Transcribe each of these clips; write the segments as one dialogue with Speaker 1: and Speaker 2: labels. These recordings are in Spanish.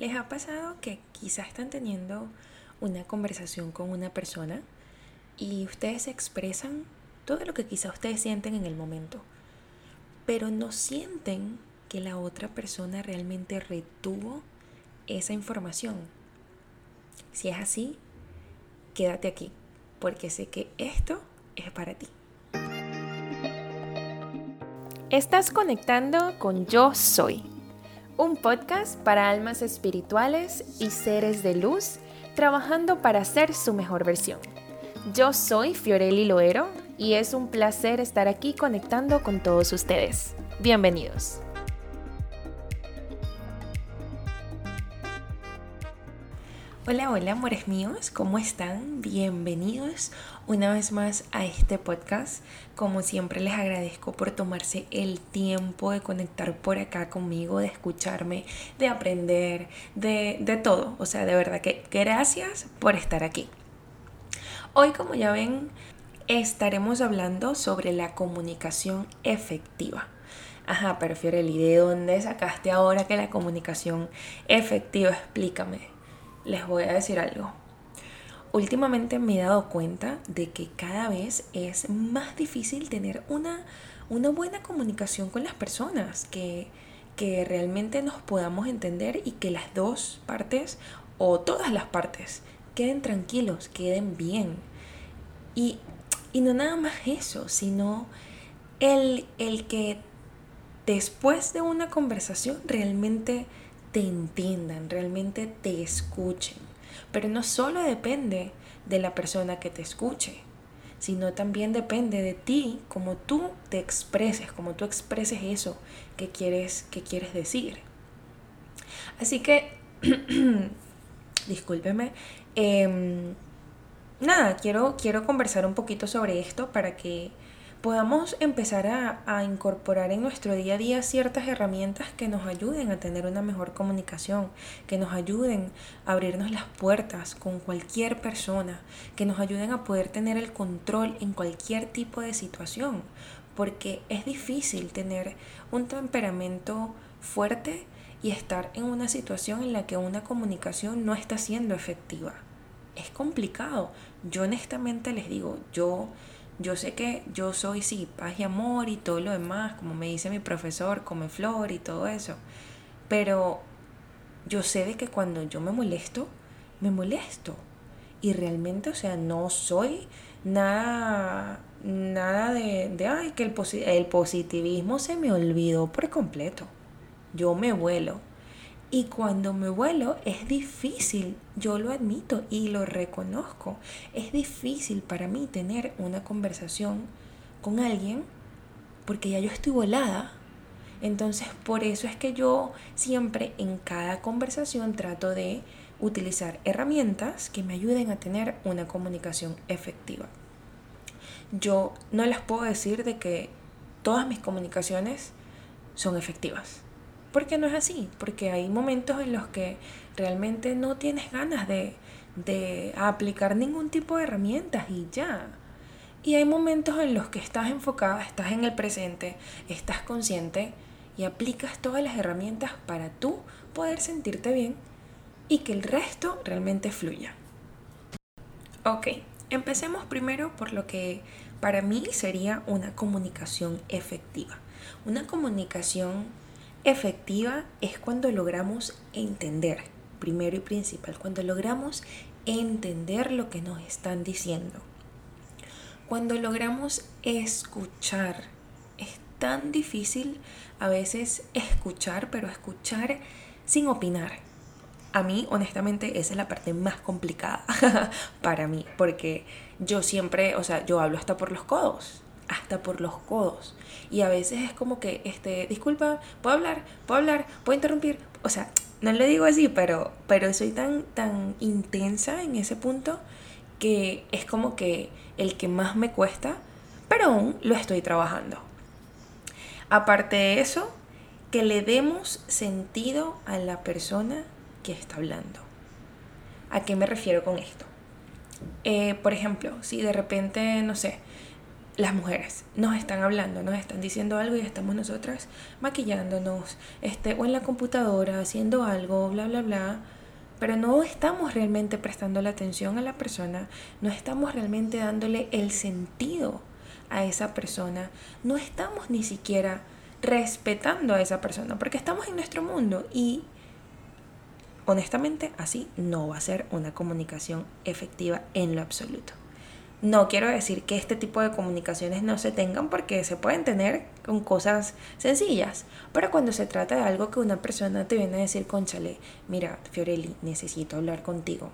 Speaker 1: ¿Les ha pasado que quizás están teniendo una conversación con una persona y ustedes expresan todo lo que quizás ustedes sienten en el momento, pero no sienten que la otra persona realmente retuvo esa información? Si es así, quédate aquí, porque sé que esto es para ti. Estás conectando con Yo Soy un podcast para almas espirituales y seres de luz trabajando para ser su mejor versión. Yo soy Fiorelli Loero y es un placer estar aquí conectando con todos ustedes. Bienvenidos. Hola, hola, amores míos, ¿cómo están? Bienvenidos una vez más a este podcast. Como siempre les agradezco por tomarse el tiempo de conectar por acá conmigo, de escucharme, de aprender, de, de todo. O sea, de verdad que gracias por estar aquí. Hoy, como ya ven, estaremos hablando sobre la comunicación efectiva. Ajá, pero Fiorelli, ¿de dónde sacaste ahora que la comunicación efectiva? Explícame les voy a decir algo. Últimamente me he dado cuenta de que cada vez es más difícil tener una, una buena comunicación con las personas, que, que realmente nos podamos entender y que las dos partes o todas las partes queden tranquilos, queden bien. Y, y no nada más eso, sino el, el que después de una conversación realmente te entiendan, realmente te escuchen. Pero no solo depende de la persona que te escuche, sino también depende de ti, como tú te expreses, como tú expreses eso que quieres, que quieres decir. Así que, discúlpeme, em, nada, quiero, quiero conversar un poquito sobre esto para que podamos empezar a, incorporar en nuestro día a día ciertas herramientas que nos ayuden a tener una mejor comunicación, que nos ayuden a abrirnos las puertas con cualquier persona, que nos ayuden a poder tener el control en cualquier tipo de situación, porque es difícil tener un temperamento fuerte y estar en una situación en la que una comunicación no está siendo efectiva. Es complicado. Yo honestamente les digo, yo yo sé que yo soy, sí, paz y amor y todo lo demás, como me dice mi profesor, come flor y todo eso. Pero yo sé de que cuando yo me molesto, me molesto. Y realmente, o sea, no soy nada, nada de, de ay, que el, el positivismo se me olvidó por completo. Yo me vuelo. Y cuando me vuelo es difícil, yo lo admito y lo reconozco. Es difícil para mí tener una conversación con alguien porque ya yo estoy volada. Entonces por eso es que yo siempre en cada conversación trato de utilizar herramientas que me ayuden a tener una comunicación efectiva. Yo no les puedo decir de que todas mis comunicaciones son efectivas porque no es así, porque hay momentos en los que realmente no tienes ganas de, de aplicar ningún tipo de herramientas y ya. Y hay momentos en los que estás enfocada, estás en el presente, estás consciente y aplicas todas las herramientas para tú poder sentirte bien y que el resto realmente fluya. Ok, empecemos primero por lo que para mí sería una comunicación efectiva. Una comunicación efectiva es cuando logramos entender, primero y principal, cuando logramos entender lo que nos están diciendo. Cuando logramos escuchar, es tan difícil a veces escuchar, pero escuchar sin opinar. A mí, honestamente, esa es la parte más complicada para mí, porque yo siempre, o sea, yo hablo hasta por los codos hasta por los codos. Y a veces es como que, este, disculpa, ¿puedo hablar? ¿Puedo hablar? ¿Puedo interrumpir? O sea, no le digo así, pero, pero soy tan, tan intensa en ese punto que es como que el que más me cuesta, pero aún lo estoy trabajando. Aparte de eso, que le demos sentido a la persona que está hablando. ¿A qué me refiero con esto? Eh, por ejemplo, si de repente, no sé, las mujeres nos están hablando, nos están diciendo algo y estamos nosotras maquillándonos, este, o en la computadora haciendo algo, bla, bla, bla, pero no estamos realmente prestando la atención a la persona, no estamos realmente dándole el sentido a esa persona, no estamos ni siquiera respetando a esa persona, porque estamos en nuestro mundo y honestamente así no va a ser una comunicación efectiva en lo absoluto. No quiero decir que este tipo de comunicaciones no se tengan porque se pueden tener con cosas sencillas, pero cuando se trata de algo que una persona te viene a decir, conchale, mira, Fiorelli, necesito hablar contigo.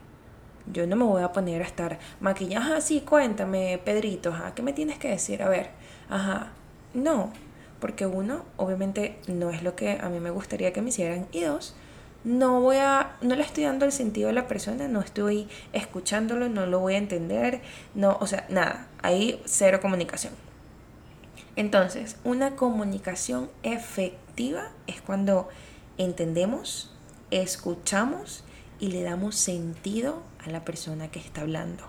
Speaker 1: Yo no me voy a poner a estar maquillada, así, cuéntame, Pedrito, ajá, ¿qué me tienes que decir? A ver, ajá, no, porque uno, obviamente, no es lo que a mí me gustaría que me hicieran, y dos, no voy a, no le estoy dando el sentido a la persona, no estoy escuchándolo, no lo voy a entender, no, o sea, nada, hay cero comunicación. Entonces, una comunicación efectiva es cuando entendemos, escuchamos y le damos sentido a la persona que está hablando.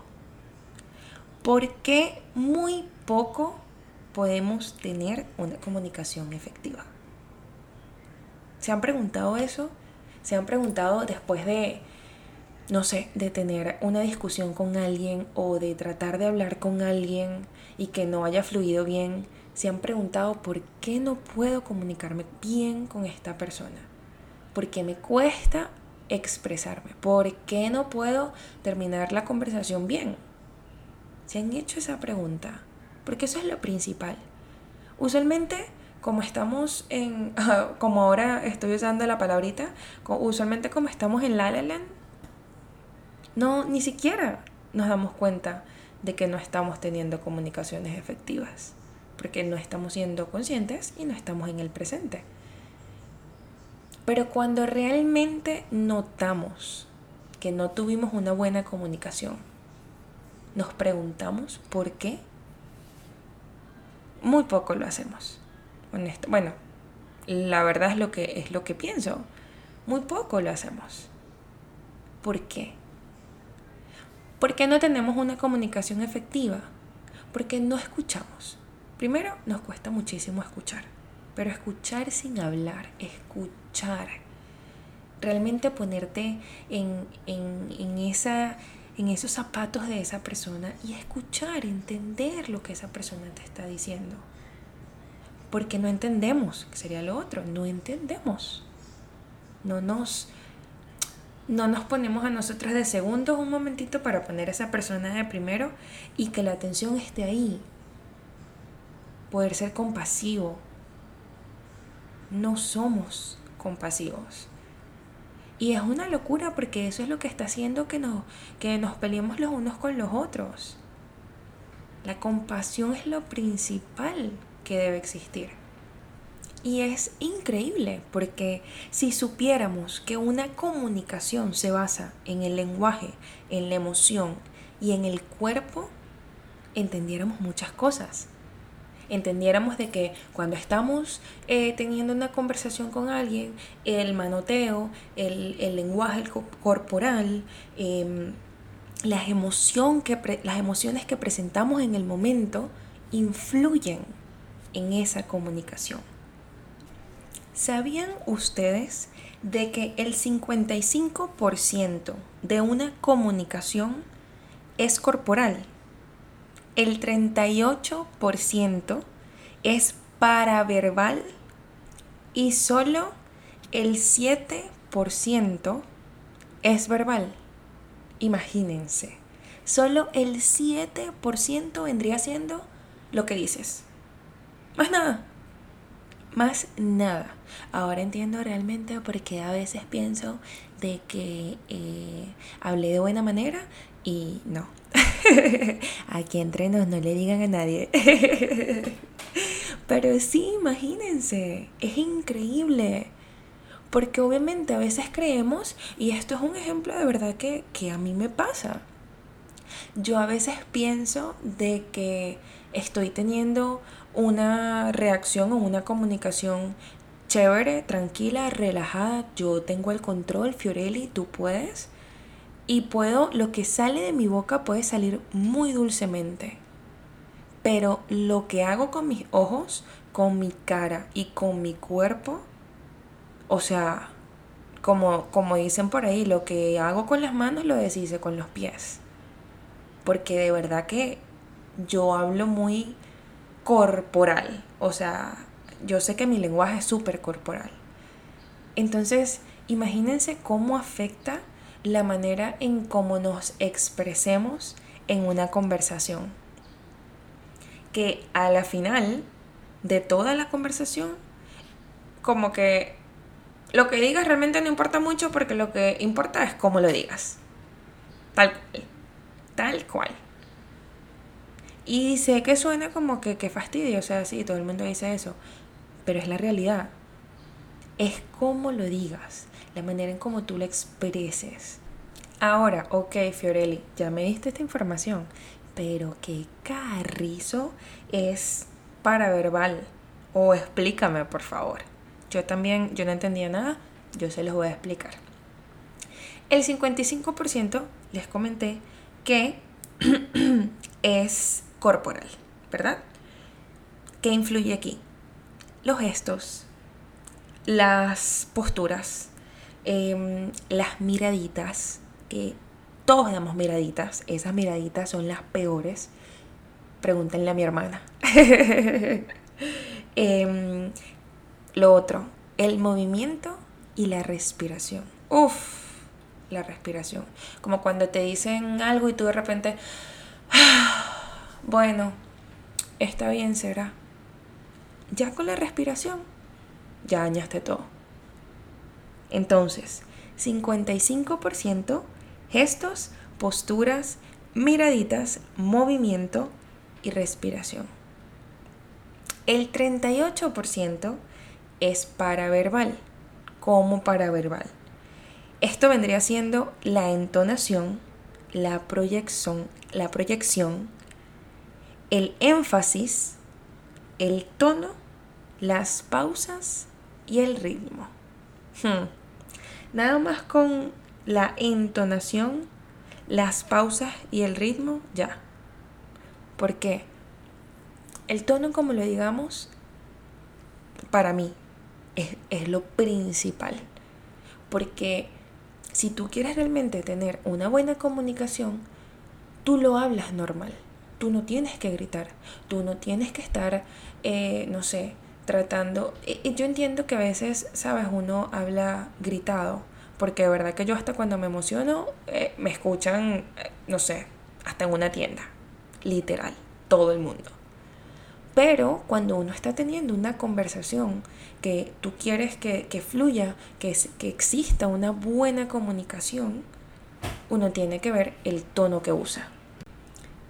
Speaker 1: Porque muy poco podemos tener una comunicación efectiva? ¿Se han preguntado eso? Se han preguntado después de, no sé, de tener una discusión con alguien o de tratar de hablar con alguien y que no haya fluido bien, se han preguntado por qué no puedo comunicarme bien con esta persona, por qué me cuesta expresarme, por qué no puedo terminar la conversación bien. ¿Se han hecho esa pregunta? Porque eso es lo principal. Usualmente como estamos en, como ahora estoy usando la palabrita, usualmente como estamos en La La Land, no, ni siquiera nos damos cuenta de que no estamos teniendo comunicaciones efectivas, porque no estamos siendo conscientes y no estamos en el presente. Pero cuando realmente notamos que no tuvimos una buena comunicación, nos preguntamos por qué, muy poco lo hacemos bueno, la verdad es lo que es lo que pienso. Muy poco lo hacemos. ¿Por qué? Porque no tenemos una comunicación efectiva. Porque no escuchamos. Primero, nos cuesta muchísimo escuchar. Pero escuchar sin hablar, escuchar. Realmente ponerte en, en, en, esa, en esos zapatos de esa persona y escuchar, entender lo que esa persona te está diciendo porque no entendemos, que sería lo otro, no entendemos. No nos, no nos ponemos a nosotros de segundos un momentito para poner a esa persona de primero y que la atención esté ahí. Poder ser compasivo. No somos compasivos. Y es una locura porque eso es lo que está haciendo que nos, que nos peleemos los unos con los otros. La compasión es lo principal que debe existir. Y es increíble porque si supiéramos que una comunicación se basa en el lenguaje, en la emoción y en el cuerpo, entendiéramos muchas cosas. Entendiéramos de que cuando estamos eh, teniendo una conversación con alguien, el manoteo, el, lenguaje corporal, em, las, emoción que las emociones que presentamos en el momento influyen en esa comunicación. ¿Sabían ustedes de que el 55% de una comunicación es corporal? El 38% es paraverbal y solo el 7% es verbal. Imagínense, solo el 7% vendría siendo lo que dices. Más nada. Más nada. Ahora entiendo realmente por qué a veces pienso de que eh, hablé de buena manera y no. Aquí entre nos no le digan a nadie. Pero sí, imagínense, es increíble. Porque obviamente a veces creemos, y esto es un ejemplo de verdad que, que a mí me pasa. Yo a veces pienso de que estoy teniendo una reacción o una comunicación chévere, tranquila, relajada, yo tengo el control, Fiorelli, tú puedes. Y puedo, lo que sale de mi boca puede salir muy dulcemente. pero lo que hago con mis ojos, con mi cara y con mi cuerpo, o sea, como, como dicen por ahí, lo que hago con las manos lo deshice con los pies. Porque de verdad que yo hablo muy corporal. O sea, yo sé que mi lenguaje es súper corporal. Entonces, imagínense cómo afecta la manera en cómo nos expresemos en una conversación. Que a la final de toda la conversación, como que lo que digas realmente no importa mucho porque lo que importa es cómo lo digas. Tal cual. Tal cual. Y sé que suena como que, que fastidio, o sea, sí, todo el mundo dice eso, pero es la realidad. Es cómo lo digas, la manera en cómo tú lo expreses. Ahora, ok, Fiorelli, ya me diste esta información, pero ¿qué carrizo es paraverbal? O explícame, por favor. Yo también, yo no entendía nada, yo se los voy a explicar. El 55% les comenté que es corporal, ¿verdad? ¿Qué influye aquí? Los gestos, las posturas, em, las miraditas, que todos damos miraditas, esas miraditas son las peores. Pregúntenle a mi hermana. Em, lo otro, el movimiento y la respiración. Uf, la respiración. Como cuando te dicen algo y tú de repente, bueno, está bien, será. Ya con la respiración, ya dañaste todo. Entonces, 55% gestos, posturas, miraditas, movimiento y respiración. El 38% es paraverbal, como paraverbal. Esto vendría siendo la entonación, la proyección, la proyección, el énfasis, el tono, las pausas y el ritmo. Hmm. Nada más con la entonación, las pausas y el ritmo, ya. Porque el tono, como lo digamos, para mí, es, lo principal. Porque si tú quieres realmente tener una buena comunicación, tú lo hablas normal. Tú no tienes que gritar, tú no tienes que estar, eh, no sé, tratando. Y, yo entiendo que a veces, sabes, uno habla gritado, porque de verdad que yo hasta cuando me emociono, eh, me escuchan, eh, no sé, hasta en una tienda, literal, todo el mundo. Pero cuando uno está teniendo una conversación que tú quieres que, fluya, que, que exista una buena comunicación, uno tiene que ver el tono que usa.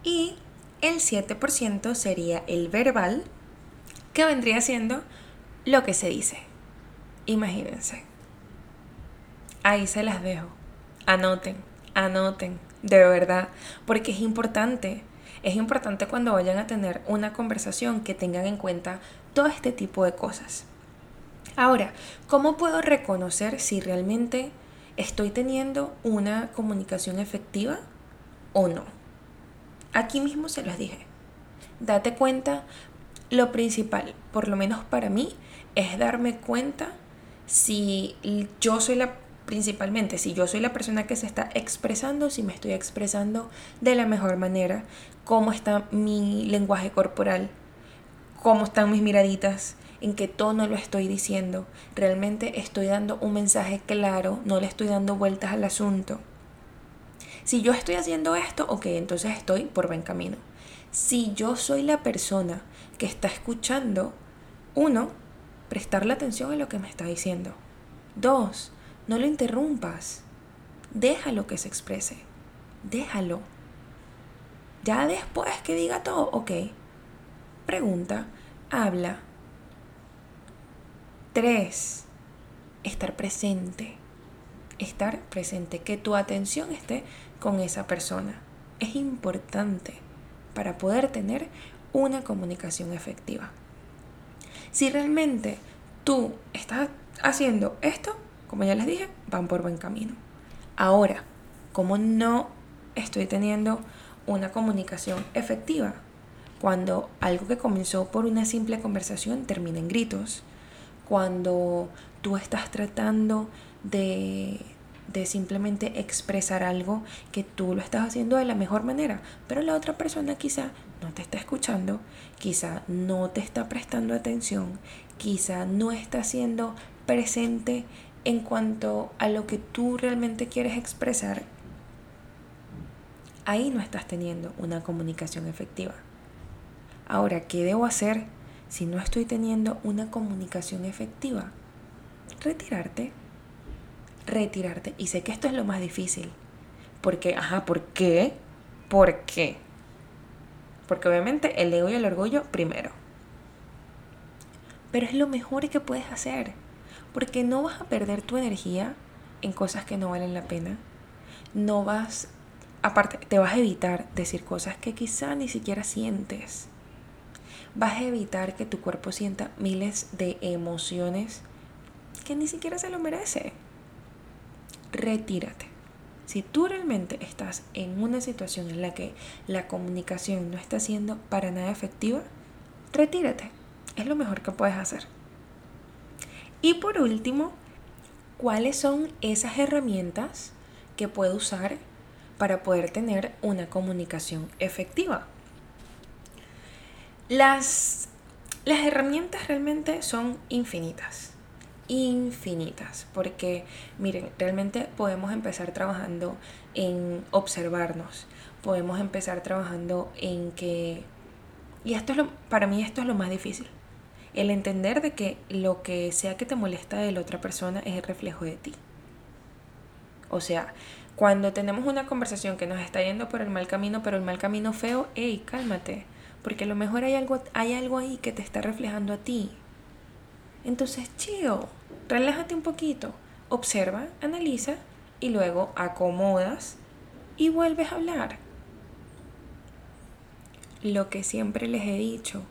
Speaker 1: Y el 7% sería el verbal, que vendría siendo lo que se dice. Imagínense. Ahí se las dejo. Anoten, anoten, de verdad, porque es importante. Es importante cuando vayan a tener una conversación que tengan en cuenta todo este tipo de cosas. Ahora, ¿cómo puedo reconocer si realmente estoy teniendo una comunicación efectiva o no? Aquí mismo se los dije. Date cuenta, lo principal, por lo menos para mí, es darme cuenta si yo soy la principalmente si yo soy la persona que se está expresando, si me estoy expresando de la mejor manera, cómo está mi lenguaje corporal, cómo están mis miraditas, en qué tono lo estoy diciendo. Realmente estoy dando un mensaje claro, no le estoy dando vueltas al asunto. Si yo estoy haciendo esto, ok, entonces estoy por buen camino. Si yo soy la persona que está escuchando, uno, prestarle atención a lo que me está diciendo. Dos, no lo interrumpas. Déjalo que se exprese. Déjalo. Ya después que diga todo, ok. Pregunta, habla. Tres, estar presente. Estar presente, que tu atención esté con esa persona. Es importante para poder tener una comunicación efectiva. Si realmente tú estás haciendo esto, como ya les dije, van por buen camino. Ahora, como no estoy teniendo una comunicación efectiva, Cuando algo que comenzó por una simple conversación termina en gritos. Cuando tú estás tratando de, de simplemente expresar algo que tú lo estás haciendo de la mejor manera, pero la otra persona quizá no te está escuchando, quizá no te está prestando atención, quizá no está siendo presente en cuanto a lo que tú realmente quieres expresar, ahí no estás teniendo una comunicación efectiva. Ahora, ¿qué debo hacer si no estoy teniendo una comunicación efectiva? Retirarte. Retirarte. Y sé que esto es lo más difícil. Porque, ajá, ¿por qué? ¿Por qué? Porque obviamente el ego y el orgullo primero. Pero es lo mejor que puedes hacer. Porque no vas a perder tu energía en cosas que no valen la pena. No vas, aparte, te vas a evitar decir cosas que quizá ni siquiera sientes. Vas a evitar que tu cuerpo sienta miles de emociones que ni siquiera se lo merece. Retírate. Si tú realmente estás en una situación en la que la comunicación no está siendo para nada efectiva, retírate. Es lo mejor que puedes hacer. Y por último, ¿cuáles son esas herramientas que puedo usar para poder tener una comunicación efectiva? Las, las herramientas realmente son infinitas infinitas, porque miren, realmente podemos empezar trabajando en observarnos, podemos empezar trabajando en que, y esto es lo, para mí esto es lo más difícil, el entender de que lo que sea que te molesta de la otra persona es el reflejo de ti. O sea, cuando tenemos una conversación que nos está yendo por el mal camino, pero el mal camino feo, hey, cálmate, porque a lo mejor hay algo, hay algo ahí que te está reflejando a ti. Entonces, chido relájate un poquito, observa, analiza y luego acomodas y vuelves a hablar. Lo que siempre les he dicho,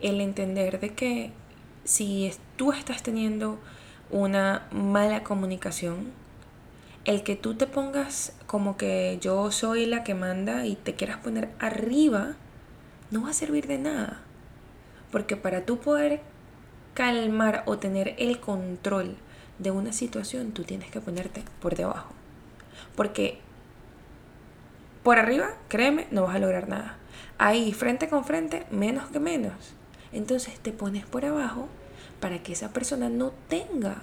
Speaker 1: el entender de que si tú estás teniendo una mala comunicación, el que tú te pongas como que yo soy la que manda y te quieras poner arriba, no va a servir de nada. Porque para tú poder calmar o tener el control de una situación, tú tienes que ponerte por debajo. Porque por arriba, créeme, no vas a lograr nada. Ahí, frente con frente, menos que menos. Entonces te pones por abajo para que esa persona no tenga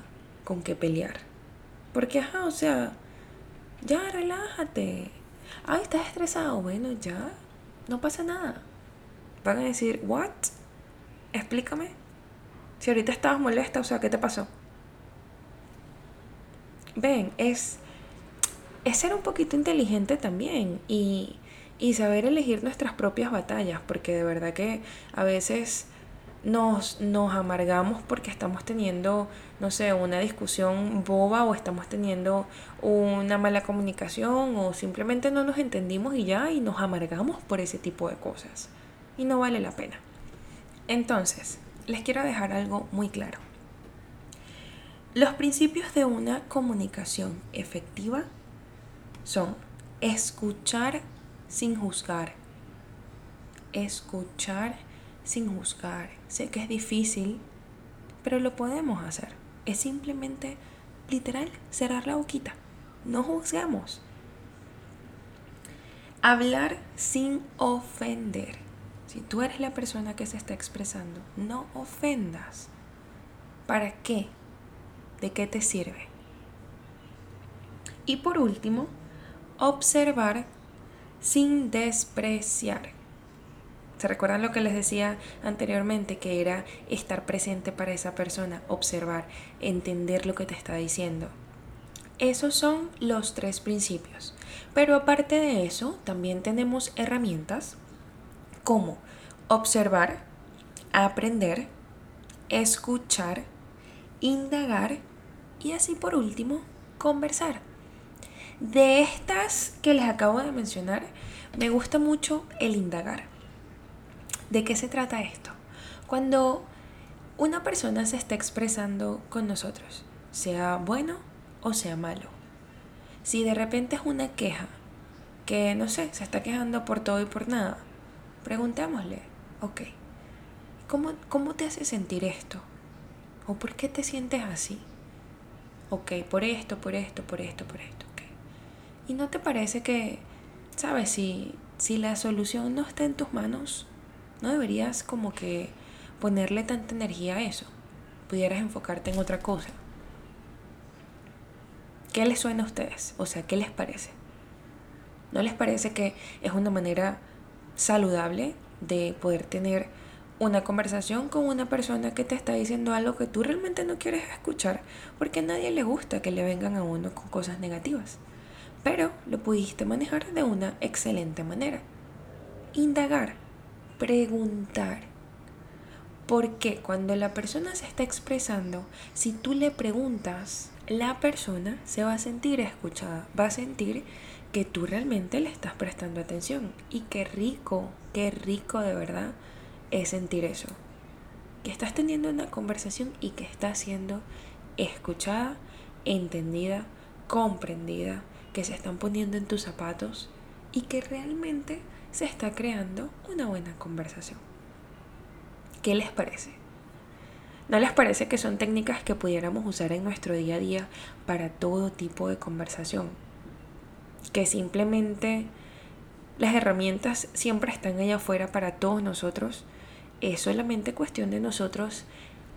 Speaker 1: con qué pelear. Porque, ajá, o sea, ya relájate. Ay, estás estresado. Bueno, ya, no pasa nada. Van a decir, ¿what? Explícame. Si ahorita estabas molesta, o sea, ¿qué te pasó? Ven, es, es ser un poquito inteligente también y, y saber elegir nuestras propias batallas, porque de verdad que a veces nos, nos amargamos porque estamos teniendo, no sé, una discusión boba o estamos teniendo una mala comunicación o simplemente no nos entendimos y ya y nos amargamos por ese tipo de cosas. Y no vale la pena. Entonces, les quiero dejar algo muy claro. Los principios de una comunicación efectiva son escuchar sin juzgar. Escuchar sin juzgar. Sé que es difícil, pero lo podemos hacer. Es simplemente, literal, cerrar la boquita. No juzgamos. Hablar sin ofender. Si tú eres la persona que se está expresando, no ofendas. ¿Para qué? ¿De qué te sirve? Y por último, observar sin despreciar. ¿Se recuerdan lo que les decía anteriormente? Que era estar presente para esa persona, observar, entender lo que te está diciendo. Esos son los tres principios. Pero aparte de eso, también tenemos herramientas como observar, aprender, escuchar, indagar y así por último, conversar. De estas que les acabo de mencionar, me gusta mucho el indagar. ¿De qué se trata esto? Cuando una persona se está expresando con nosotros, sea bueno o sea malo. Si de repente es una queja, que no sé, se está quejando por todo y por nada, preguntémosle, Ok. ¿Cómo, ¿Cómo te hace sentir esto? ¿O por qué te sientes así? Ok, por esto, por esto, por esto, por esto. Okay. ¿Y no te parece que, sabes, si, si la solución no está en tus manos, no deberías como que ponerle tanta energía a eso? Pudieras enfocarte en otra cosa. ¿Qué les suena a ustedes? O sea, ¿qué les parece? ¿No les parece que es una manera saludable de poder tener una conversación con una persona que te está diciendo algo que tú realmente no quieres escuchar, porque a nadie le gusta que le vengan a uno con cosas negativas. Pero lo pudiste manejar de una excelente manera. Indagar, preguntar. Porque cuando la persona se está expresando, si tú le preguntas, la persona se va a sentir escuchada, va a sentir que tú realmente le estás prestando atención. Y qué rico, qué rico de verdad es sentir eso. Que estás teniendo una conversación y que estás siendo escuchada, entendida, comprendida, que se están poniendo en tus zapatos y que realmente se está creando una buena conversación. ¿Qué les parece? ¿No les parece que son técnicas que pudiéramos usar en nuestro día a día para todo tipo de conversación? Que simplemente las herramientas siempre están allá afuera para todos nosotros es solamente cuestión de nosotros,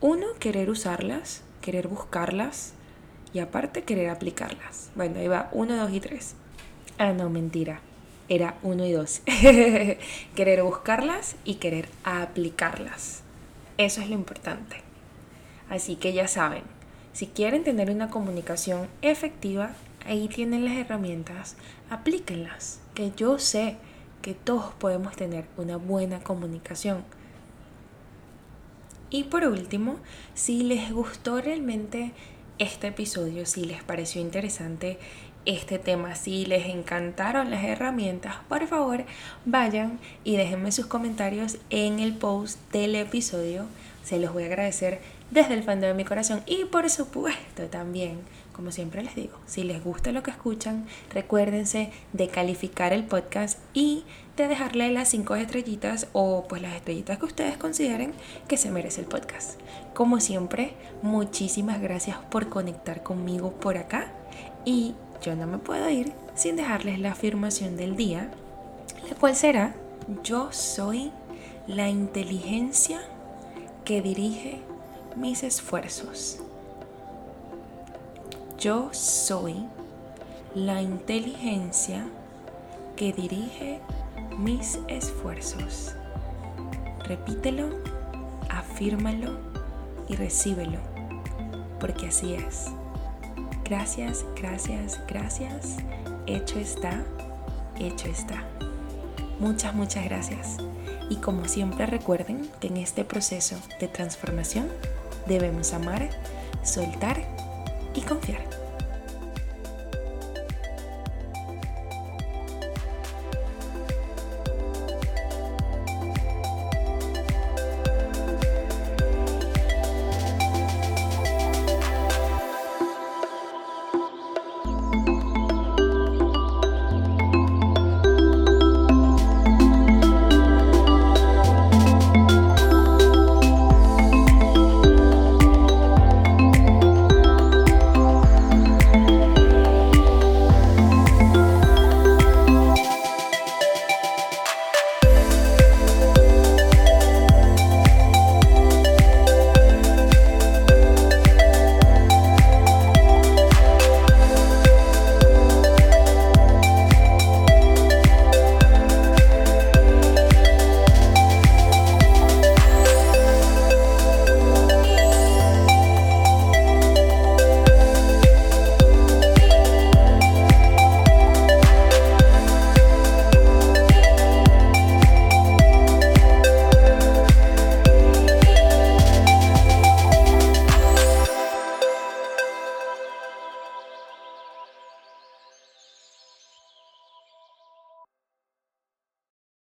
Speaker 1: uno, querer usarlas, querer buscarlas y aparte querer aplicarlas. Bueno, ahí va, uno, dos y tres. Ah, no, mentira. Era uno y dos. querer buscarlas y querer aplicarlas. Eso es lo importante. Así que ya saben, si quieren tener una comunicación efectiva, ahí tienen las herramientas, aplíquenlas. Que yo sé que todos podemos tener una buena comunicación y por último, si les gustó realmente este episodio, si les pareció interesante este tema, si les encantaron las herramientas, por favor vayan y déjenme sus comentarios en el post del episodio. Se los voy a agradecer desde el fondo de mi corazón y por supuesto también como siempre les digo, si les gusta lo que escuchan, recuérdense de calificar el podcast y de dejarle las cinco estrellitas o pues las estrellitas que ustedes consideren que se merece el podcast. Como siempre, muchísimas gracias por conectar conmigo por acá y yo no me puedo ir sin dejarles la afirmación del día, la cual será, yo soy la inteligencia que dirige mis esfuerzos. Yo soy la inteligencia que dirige mis esfuerzos. Repítelo, afírmalo y recíbelo, porque así es. Gracias, gracias, gracias. Hecho está, hecho está. Muchas, muchas gracias. Y como siempre recuerden que en este proceso de transformación debemos amar, soltar y confiar.